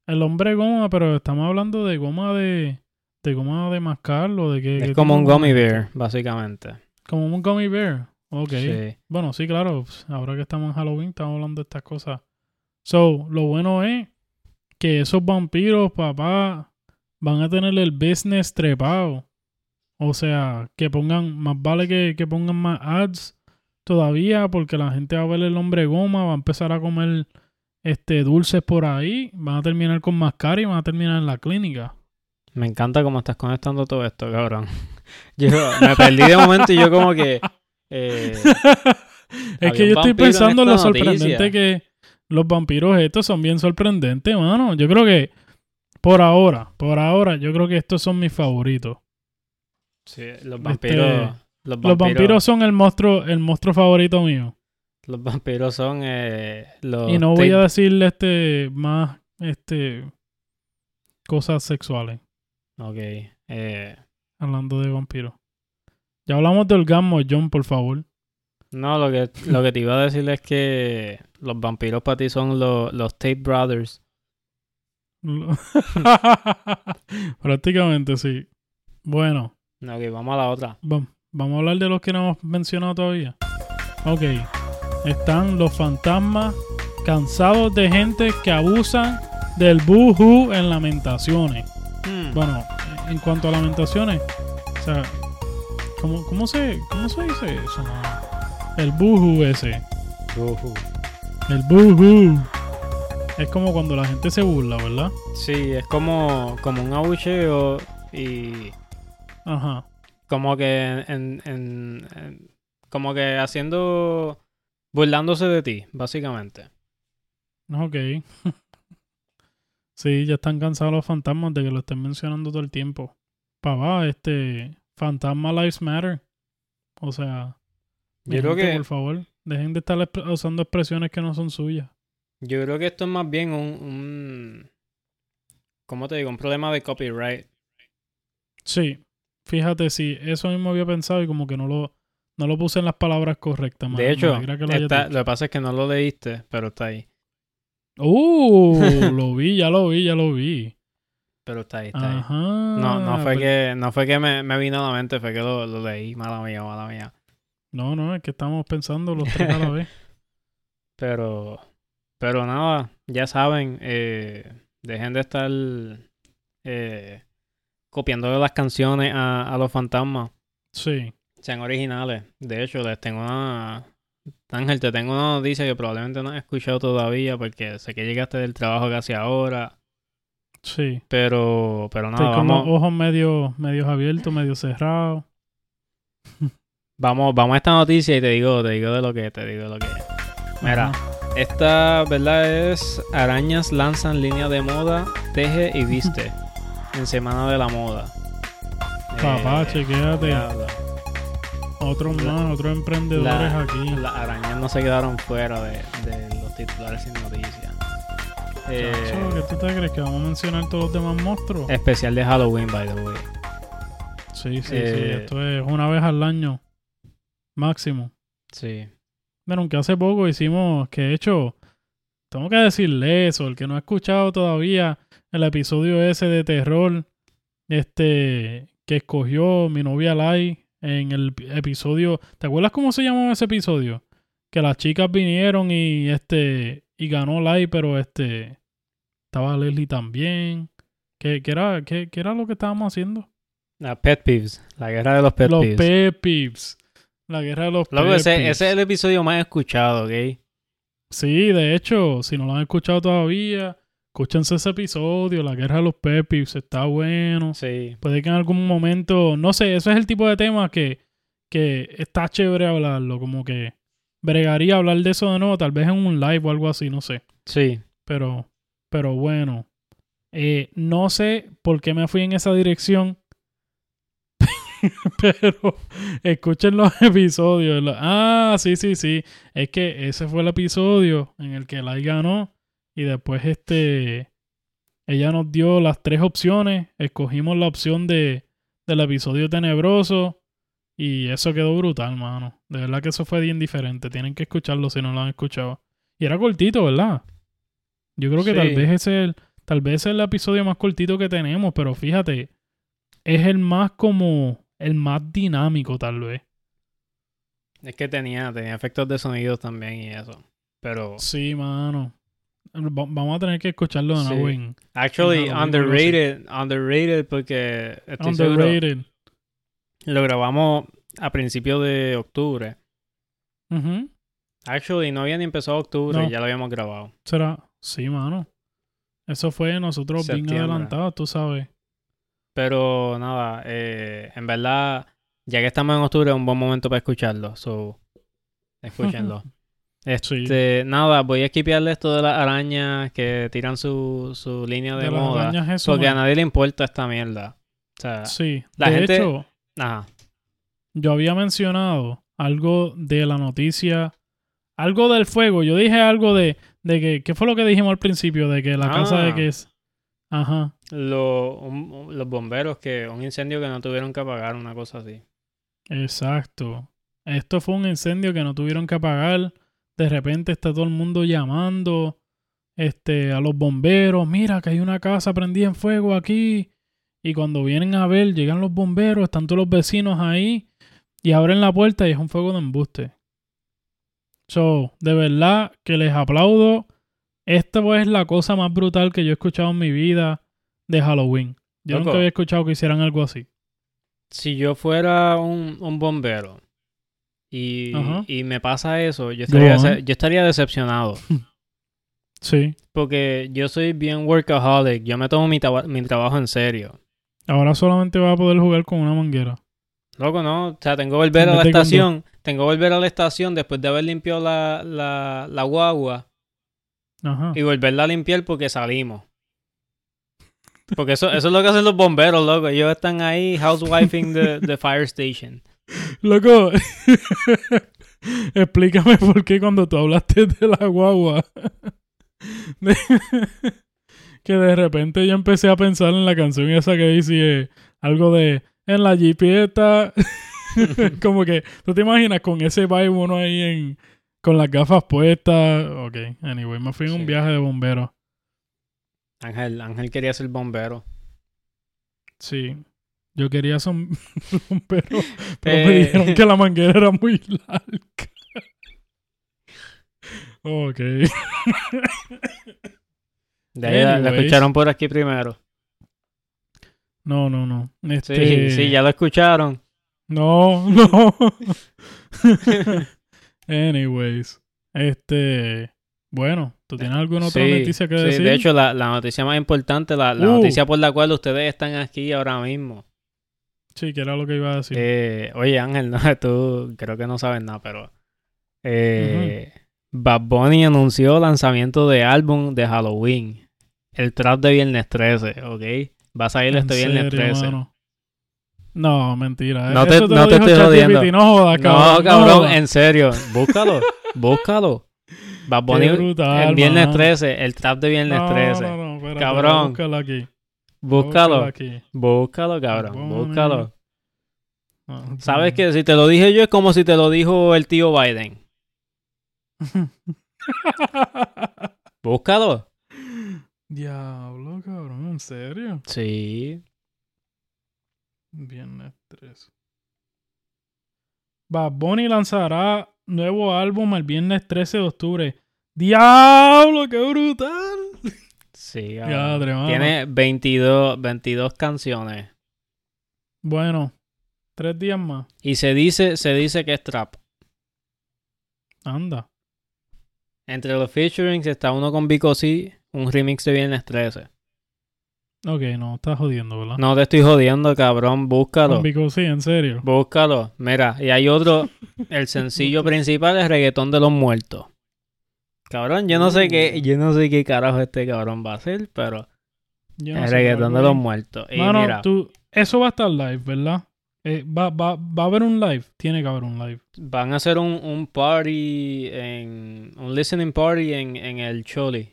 El hombre goma, pero estamos hablando de goma de. De goma de mascarlo, de que.
Es
qué
como un gummy bear, básicamente.
Como un gummy bear. Ok.
Sí.
Bueno, sí, claro. pues, Ahora que estamos en Halloween, estamos hablando de estas cosas. So, lo bueno es que esos vampiros, papá, van a tener el business trepado. O sea, que pongan, más vale que, que pongan más ads todavía, porque la gente va a ver el hombre goma, va a empezar a comer este dulces por ahí, van a terminar con mascara y van a terminar en la clínica.
Me encanta cómo estás conectando todo esto, cabrón. Yo me perdí de momento y yo como que... eh,
es que yo estoy pensando en lo sorprendente
noticia.
que los vampiros estos son bien sorprendentes, mano. Yo creo que por ahora, por ahora, yo creo que estos son mis favoritos.
sí, los vampiros... los,
Los
vampiros
vampiros son el monstruo, el monstruo favorito mío.
los vampiros son eh, los...
y no voy a decirle este más este cosas sexuales,
Ok. Eh,
hablando de vampiros. Ya hablamos de orgasmo, John, por favor.
no, lo que, lo que te iba a decir es que los vampiros para ti son los, los Tate Brothers.
Prácticamente sí. Bueno,
Ok, vamos a la otra.
vam- vamos a hablar de los que no hemos mencionado todavía. Ok. Están los fantasmas cansados de gente que abusan del boohoo en lamentaciones.
Hmm.
Bueno, en cuanto a lamentaciones, o sea, ¿cómo, cómo, se, cómo se dice eso? El boohoo ese.
Ujú.
El boohoo. Es como cuando la gente se burla, ¿verdad?
Sí, es como, como un abucheo y
Ajá.
como que en, en- en- como que haciendo burlándose de ti, básicamente.
Ok. sí, ya están cansados los fantasmas de que lo estén mencionando todo el tiempo. Papá, este. Fantasma Lives Matter. O sea.
Yo creo
gente,
que
Por favor, dejen de estar usando expresiones que no son suyas.
yo creo que esto es más bien un, un ¿cómo te digo? Un problema de copyright.
Sí. Fíjate, sí, eso mismo había pensado y como que no lo, no lo puse en las palabras correctas. me-
De hecho,
que
está- lo que pasa es que no lo leíste, pero está ahí.
Uh, lo vi, ya lo vi, ya lo vi.
Pero está ahí, está ahí.
Ajá.
No, no fue
pero-
que, no fue que me, me vino a la mente, fue que lo, lo leí, mala mía, mala mía.
No, no, es que estamos pensando los tres a la vez.
Pero, pero nada, ya saben, eh, dejen de estar eh, copiando las canciones a, a los fantasmas.
Sí.
Sean originales. De hecho, les tengo una, Ángel, te tengo una noticia que probablemente no has escuchado todavía porque sé que llegaste del trabajo casi ahora.
Sí.
Pero, pero
Estoy
nada,
con los ojos medio, medios abiertos, medio cerrados.
vamos, vamos a esta noticia y te digo, te digo de lo que, te digo de lo que. Mira,
Ajá.
esta verdad es arañas lanzan línea de moda, teje y viste en Semana de la Moda.
Papá,
Eh,
chequéate. Otros más, otros emprendedores
la-
aquí.
Las arañas no se quedaron fuera de, de los titulares sin noticias. Eh,
¿Qué tú te crees que vamos a mencionar todos los demás monstruos?
especial de Halloween, by the way.
sí, sí, sí.
eh,
Esto es una vez al año. Máximo.
Sí.
Bueno, aunque hace poco hicimos, que de hecho, tengo que decirle eso, el que no ha escuchado todavía el episodio ese de terror, este, que escogió mi novia Lai en el ep- episodio, ¿te acuerdas cómo se llamó ese episodio? Que las chicas vinieron y este, y ganó Lai, pero este, estaba Leslie también. ¿Qué, qué era, qué, qué era lo que estábamos haciendo?
La Pet Peeves. La guerra de los Pet
los
Peeves.
Pet Peeves. La guerra de los
Loco,
Pet
ese,
Peeves.
ese es el episodio más escuchado, ¿ok?
Sí, de hecho, si no lo han escuchado todavía, escúchense ese episodio, La Guerra de los Pepis, está bueno.
Sí.
Puede que en algún momento, no sé, ese es el tipo de tema que, que está chévere hablarlo, como que bregaría hablar de eso de nuevo, tal vez en un live o algo así, no sé.
Sí.
Pero, pero bueno, eh, no sé por qué me fui en esa dirección. pero escuchen los episodios. Ah, sí, sí, sí. Es que ese fue el episodio en el que Lai ganó. Y después este. Ella nos dio las tres opciones. Escogimos la opción de, del episodio tenebroso. Y eso quedó brutal, mano. De verdad que eso fue bien diferente. Tienen que escucharlo si no lo han escuchado. Y era cortito, ¿verdad? Yo creo que tal vez es el, tal vez es el episodio más cortito que tenemos, pero fíjate, es el más como, el más dinámico tal vez.
Es que tenía, tenía efectos de sonidos también y eso. Pero,
Sí, mano. Va- vamos a tener que escucharlo de nuevo
Sí. actually, underrated. Underrated porque estoy
Underrated.
lo grabamos a principios de octubre.
Ujú.
Actually, no había ni empezado octubre
No.
y ya lo habíamos grabado.
Será, sí, mano. Eso fue nosotros bien adelantados, tú sabes.
Pero nada, eh, en verdad, ya que estamos en octubre, es un buen momento para escucharlo. So, escúchenlo. Este, nada, voy a esquipearle esto de las arañas que tiran su, su línea de, moda.
eso,
Porque a nadie le importa esta mierda. O sea,
Sí,
la
de
gente-
hecho,
ajá.
yo había mencionado algo de la noticia, algo del fuego. Yo dije algo de, de que, ¿qué fue lo que dijimos al principio? De que la casa de
Ah.
que es... Ajá.
Lo- un- los bomberos que un incendio que no tuvieron que apagar, una cosa así.
Exacto. Esto fue un incendio que no tuvieron que apagar. De repente está todo el mundo llamando este, a los bomberos. Mira que hay una casa prendida en fuego aquí. Y cuando vienen a ver, llegan los bomberos, están todos los vecinos ahí. Y abren la puerta y es un fuego de embuste. So, de verdad que les aplaudo. Esta es la cosa más brutal que yo he escuchado en mi vida de Halloween. Yo
Loco.
nunca había escuchado que hicieran algo así.
Si yo fuera un, un bombero y,
Ajá.
y me pasa eso, yo estaría, yo decepcionado.
Sí.
Porque yo soy bien workaholic. Yo me tomo mi, trabajo en serio.
Ahora solamente vas a poder jugar con una manguera.
Loco, ¿no? O sea, tengo que volver a la estación. Tengo que volver a la estación después de haber limpiado la, la, la guagua
Ajá.
y volverla a limpiar porque salimos. Porque eso, eso es lo que hacen los bomberos, loco. Ellos están ahí housewifing the, the fire station.
Loco, explícame por qué cuando tú hablaste de la guagua, de- que de repente yo empecé a pensar en la canción esa que dice algo de en la jipieta, como que tú te imaginas con ese vibe uno ahí en con las gafas puestas. Ok, anyway, me fui en un viaje de bombero.
Ángel, Ángel quería ser bombero.
Sí. Yo quería bombero, pero me
Eh.
dijeron que la manguera era muy larga. ok.
De ahí la- escucharon por aquí primero.
No, no, no.
Sí,
Este,
sí, ya lo escucharon.
No, no. Anyways, este, bueno, ¿tú tienes alguna otra
Sí,
noticia que
sí,
decir?
de hecho, la, la noticia más importante, la, la
Uh.
noticia por la cual ustedes están aquí ahora mismo.
Sí, que era lo que iba a decir.
Eh, oye, Ángel, no, tú creo que no sabes nada, pero eh, Bad Bunny anunció lanzamiento de álbum de Halloween. El trap de Viernes 13, ¿ok? Va a salir
¿En
este Viernes
serio,
13.
mano? No, mentira.
No te-
Eso
no te estoy jodiendo.
No cabrón.
No, cabrón,
jodas.
en serio. Búscalo, búscalo. Bad Bunny,
brutal,
el Viernes
man.
13, el trap de Viernes
no,
13.
No, no, espérate,
Cabrón.
Búscalo aquí.
Búscalo,
aquí.
búscalo, cabrón, búscalo.
No,
¿Sabes que si te lo dije yo es como si te lo dijo el tío Biden? Búscalo.
Diablo, cabrón, ¿en serio?
Sí.
Viernes 13. Bad Bunny lanzará nuevo álbum el viernes 13 de octubre. ¡Diablo, qué brutal!
Sí. Tiene 22, 22 canciones.
Bueno, tres días más.
Y se dice, se dice que es trap.
Anda.
Entre los featurings está uno con Vico C, un remix de Viernes 13.
Ok, no, estás jodiendo, ¿verdad?
No te estoy jodiendo, cabrón. Búscalo.
Con Vico, sí, en serio.
Búscalo. Mira, y hay otro. El sencillo principal es Reggaetón de los Muertos. Cabrón, yo no sé qué,
Uh.
yo no sé qué carajo este cabrón va a hacer, pero
Yo no
es
sé,
Reggaetón de los. Muertos. Y
Mano,
mira,
tú, eso va a estar live, ¿verdad? Eh, va, va, va a haber un live. Tiene que haber un live.
van a hacer un, un party en un listening party en, en el Choli,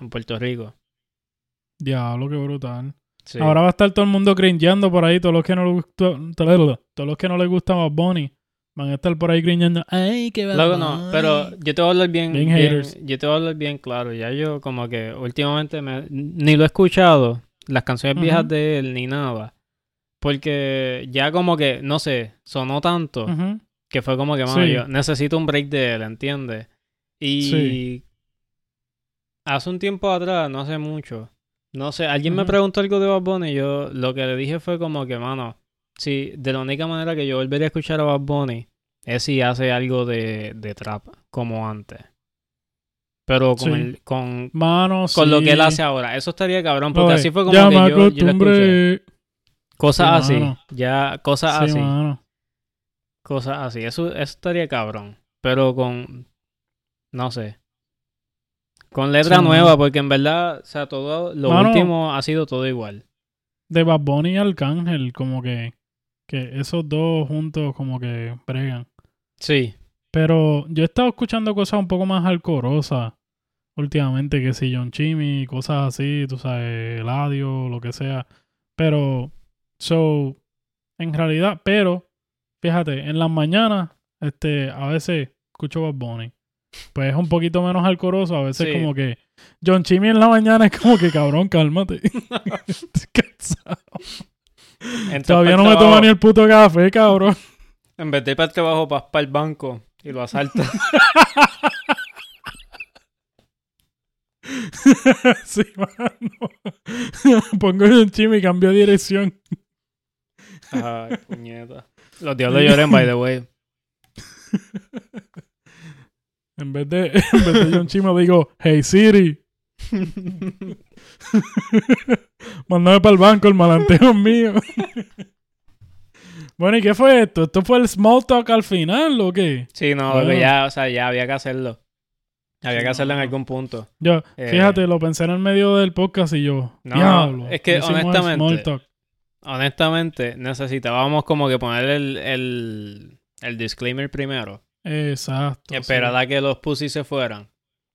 en Puerto Rico.
Diablo, qué brutal.
Sí.
Ahora va a estar todo el mundo cringeando por ahí. Todos los que no les gustó, todos los que no les gusta Bad Bunny van a estar por ahí cringeando. Ay, qué
Luego no, pero
Bunny".
yo te voy a hablar bien,
Bien
bien- yo te voy a hablar bien claro. Ya yo como que últimamente me- ni lo he escuchado, las canciones viejas de él ni nada. Porque ya como que, no sé, sonó tanto que fue como que, mano,
Sí.
yo necesito un break de él, ¿entiendes? Y
Sí.
hace un tiempo atrás, no hace mucho, no sé, alguien me preguntó algo de Bad Bunny y yo lo que le dije fue como que, mano, si de la única manera que yo volvería a escuchar a Bad Bunny es si hace algo de, de trap como antes. Pero con,
Sí.
el, con,
Mano,
con lo
sí.
que él hace ahora. Eso estaría cabrón, porque
Oye,
así fue como
ya
que
me
yo, yo lo escuché. Cosas
Sí,
así,
mano.
ya, cosas
Sí,
así.
mano.
Cosas así. Eso, eso estaría cabrón. Pero con. No sé. Con letra
Sí,
nueva,
mano.
porque en verdad, o sea, todo. Lo último ha sido todo igual.
De Bad Bunny y Arcángel, como que, que esos dos juntos como que bregan.
Sí.
Pero yo he estado escuchando cosas un poco más alcorosas últimamente, que si John Chimmy, cosas así, tú sabes, Eladio, lo que sea. Pero, so, en realidad, pero, fíjate, en las mañanas, este, a veces escucho Bad Bunny. Pues es un poquito menos alcoroso, a veces
Sí.
como que John Chimmy en la mañana es como que cabrón, cálmate. Estoy cansado. Todavía no me
trabajo,
toma ni el puto café, cabrón.
En vez de ir para el trabajo, vas para el banco y lo asaltas.
sí, mano. Pongo John Chimmy y cambio de dirección.
Ay, puñeta. Los diablos lloren, by the way.
En vez de, en vez de John Chimmy digo, hey Siri, mándame para el banco, el malanteo es mío. bueno, ¿y qué fue esto? ¿Esto fue el small talk al final o qué?
Sí, no,
Bueno.
que ya, o sea, ya había que hacerlo. Había que hacerlo en algún punto.
Yo,
Eh.
fíjate, lo pensé en el medio del podcast y yo,
No,
diablo.
es que honestamente-. Honestamente, necesitábamos como que poner el, el, el disclaimer primero.
Exacto.
Esperar
sí.
a que los pussy se fueran.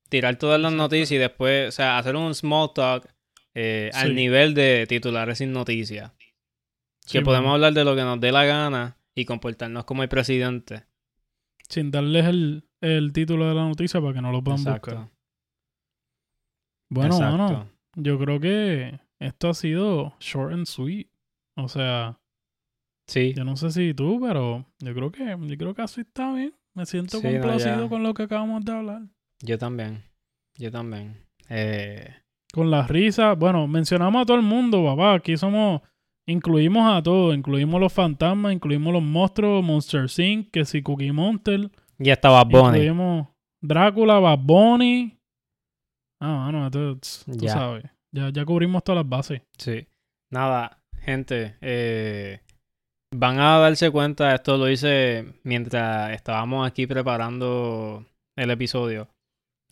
Tirar todas las noticias y después, o sea, hacer un small talk eh,
Sí.
al nivel de titulares sin noticias.
Sí,
que podemos hablar de lo que nos dé la gana y comportarnos como el presidente.
Sin darles el, el título de la noticia para que no lo puedan buscar. Bueno,
exacto.
mano, yo creo que esto ha sido short and sweet. O sea,
Sí.
yo no sé si tú, pero yo creo que yo creo que así está bien. Me siento
Sí,
complacido con lo que acabamos de hablar.
Yo también. Yo también. Eh,
Con las risas, bueno, mencionamos a todo el mundo, papá. Aquí somos, incluimos a todos, incluimos los fantasmas, incluimos los monstruos, Monster Inc., que si Cookie Monster,
Y está Bad Bunny.
Incluimos Drácula, Bad Bunny. Ah, mano, tú, tú
Ya.
sabes. Ya, ya cubrimos todas las bases.
Sí. Nada, gente, eh, van a darse cuenta, esto lo hice mientras estábamos aquí preparando el episodio.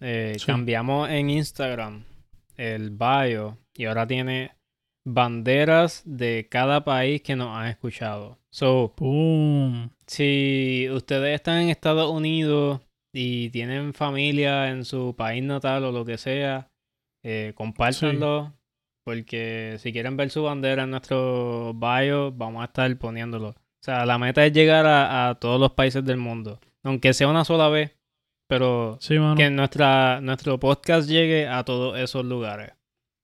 Eh,
Sí.
Cambiamos en Instagram el bio y ahora tiene banderas de cada país que nos han escuchado. So,
¡Pum!
si ustedes están en Estados Unidos y tienen familia en su país natal o lo que sea, eh, compártanlo. Porque si quieren ver su bandera en nuestro bio, vamos a estar poniéndolo. O sea, la meta es llegar a, a todos los países del mundo. Aunque sea una sola vez, pero
Sí, mano.
que nuestra, nuestro podcast llegue a todos esos lugares.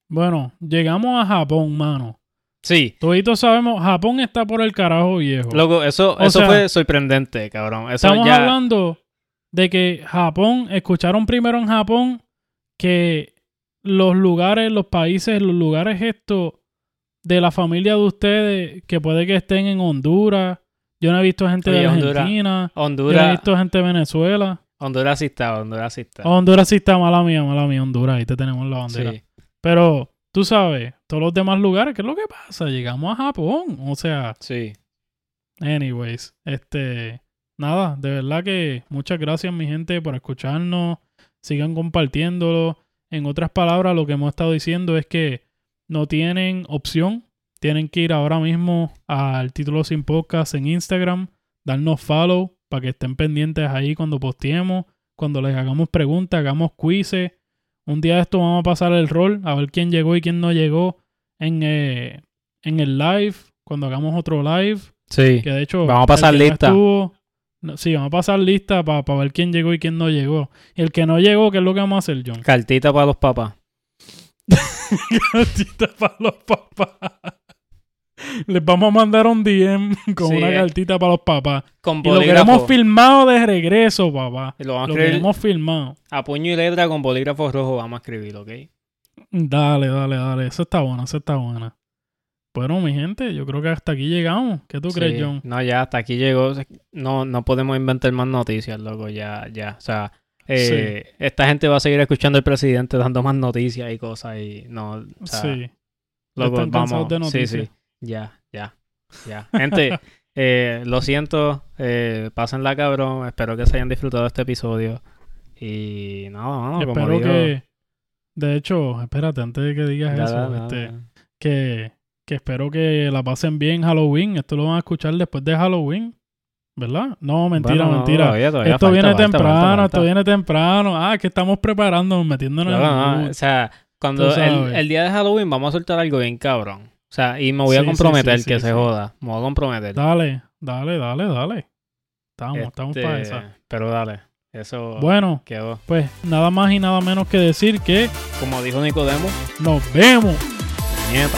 Bueno, llegamos a Japón, mano.
Sí,
Toditos sabemos, Japón está por el carajo viejo.
loco, eso,
O
eso
sea,
fue sorprendente, cabrón. Eso
Estamos
ya...
hablando de que Japón, escucharon primero en Japón que los lugares, los países, los lugares estos de la familia de ustedes, que puede que estén en Honduras. Yo no he visto gente
Oye,
de
Honduras-
Argentina. Yo no he
Honduras,
visto gente de Venezuela.
Honduras sí está, Honduras sí está.
Honduras sí está mala mía, mala mía, Honduras. Ahí te tenemos la bandera.
Sí.
Pero tú sabes, todos los demás lugares, ¿qué es lo que pasa? Llegamos a Japón. O sea,
Sí.
Anyways, este, nada, de verdad que muchas gracias mi gente por escucharnos, sigan compartiéndolo. En otras palabras, lo que hemos estado diciendo es que no tienen opción, tienen que ir ahora mismo al título sin podcast en Instagram, darnos follow para que estén pendientes ahí cuando posteemos, cuando les hagamos preguntas, hagamos quizzes. Un día de esto vamos a pasar el rol, a ver quién llegó y quién no llegó en, eh, en el live, cuando hagamos otro live.
Sí.
Que de hecho.
Vamos a pasar lista.
estuvo- no, sí, vamos a pasar lista para ver quién llegó y quién no llegó. Y el que no llegó, ¿qué es lo que vamos a hacer, John?
Cartita para los papás.
Cartita para los papás. Les vamos a mandar un DM con
Sí,
una
eh.
cartita para los papás.
Con
Y lo queremos filmado de regreso, papá.
Y lo vamos a
Lo
escribir
queremos filmado.
a puño y letra con bolígrafo rojo. Vamos a escribir, ¿ok?
Dale, dale, dale. Eso está bueno, eso está bueno. Bueno, mi gente, yo creo que hasta aquí llegamos. ¿Qué tú crees. John?
No, ya hasta aquí llegó. No, no podemos inventar más noticias, loco. Ya, ya. O sea, eh, esta gente va a seguir escuchando al presidente dando más noticias y cosas. Y no, o sea,
sí.
Loco,
están
vamos.
de
sí, sí. Ya, ya, ya. Gente, eh, lo siento. Eh, pásenla, cabrón. Espero que se hayan disfrutado de este episodio. Y nada, mano, como
Espero
digo,
que. De hecho, espérate, antes de que digas
ya,
eso,
ya,
este,
ya.
que, que espero que la pasen bien Halloween. Esto lo van a escuchar después de Halloween. ¿Verdad? No, mentira,
Bueno, no,
mentira.
todavía, todavía
esto
falta,
viene
falta,
temprano,
falta,
esto viene temprano. Ah, que estamos preparándonos, metiéndonos
Claro,
en el
no, o sea, cuando el, el día de Halloween vamos a soltar algo bien cabrón. O sea, y me voy a
Sí,
comprometer
sí, sí,
que se joda. Me voy a comprometer.
Dale, dale, dale, dale. Estamos, estamos
Este,
para esa.
Pero dale, eso
Bueno,
quedó.
pues nada más y nada menos que decir que
Como dijo Nicodemo,
nos vemos.
nieta.